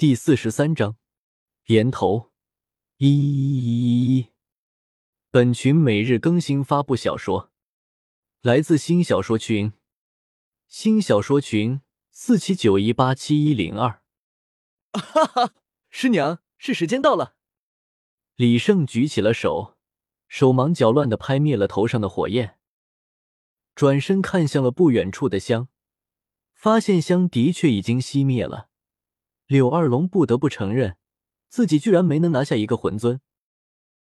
第四十三章，言头一一一一。本群每日更新发布小说，来自新小说群，新小说群四七九一八七一零二。哈哈，师娘，是时间到了。李胜举起了手，手忙脚乱的拍灭了头上的火焰，转身看向了不远处的香，发现香的确已经熄灭了。柳二龙不得不承认，自己居然没能拿下一个魂尊，